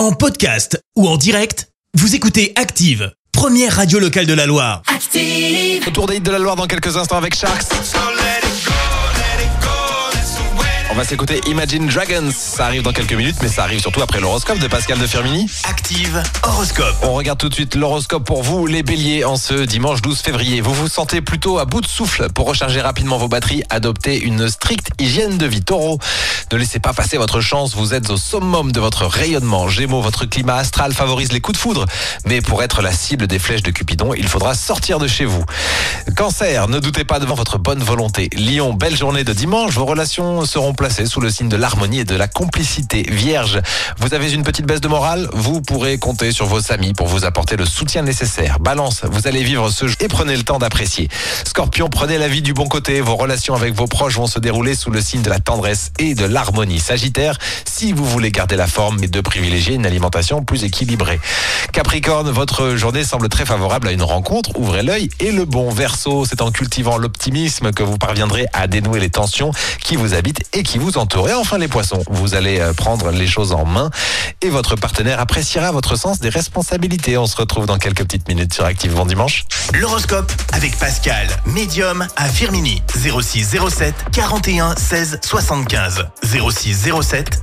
En podcast ou en direct, vous écoutez Active, première radio locale de la Loire. Active. Autour des hits de la Loire dans quelques instants avec Sharks. On va s'écouter Imagine Dragons. Ça arrive dans quelques minutes, mais ça arrive surtout après l'horoscope de Pascal de Firmini. Active horoscope. On regarde tout de suite l'horoscope pour vous, les béliers, en ce dimanche 12 février. Vous vous sentez plutôt à bout de souffle. Pour recharger rapidement vos batteries, adoptez une stricte hygiène de vie. Taureau, ne laissez pas passer votre chance. Vous êtes au summum de votre rayonnement. Gémeaux, votre climat astral favorise les coups de foudre. Mais pour être la cible des flèches de Cupidon, il faudra sortir de chez vous. Cancer, ne doutez pas devant votre bonne volonté. Lion, belle journée de dimanche. Vos relations seront sous le signe de l'harmonie et de la complicité. Vierge, vous avez une petite baisse de morale? Vous pourrez compter sur vos amis pour vous apporter le soutien nécessaire. Balance, vous allez vivre ce jeu et prenez le temps d'apprécier. Scorpion, prenez la vie du bon côté. Vos relations avec vos proches vont se dérouler sous le signe de la tendresse et de l'harmonie. Sagittaire, si vous voulez garder la forme et de privilégier une alimentation plus équilibrée. Capricorne, votre journée semble très favorable à une rencontre. Ouvrez l'œil et le bon verso. C'est en cultivant l'optimisme que vous parviendrez à dénouer les tensions qui vous habitent et qui vous entourent. Et enfin les poissons, vous allez euh, prendre les choses en main et votre partenaire appréciera votre sens des responsabilités. On se retrouve dans quelques petites minutes sur Active Bon Dimanche. L'horoscope avec Pascal, médium à Firmini. 06 07 41 16 75. 06 07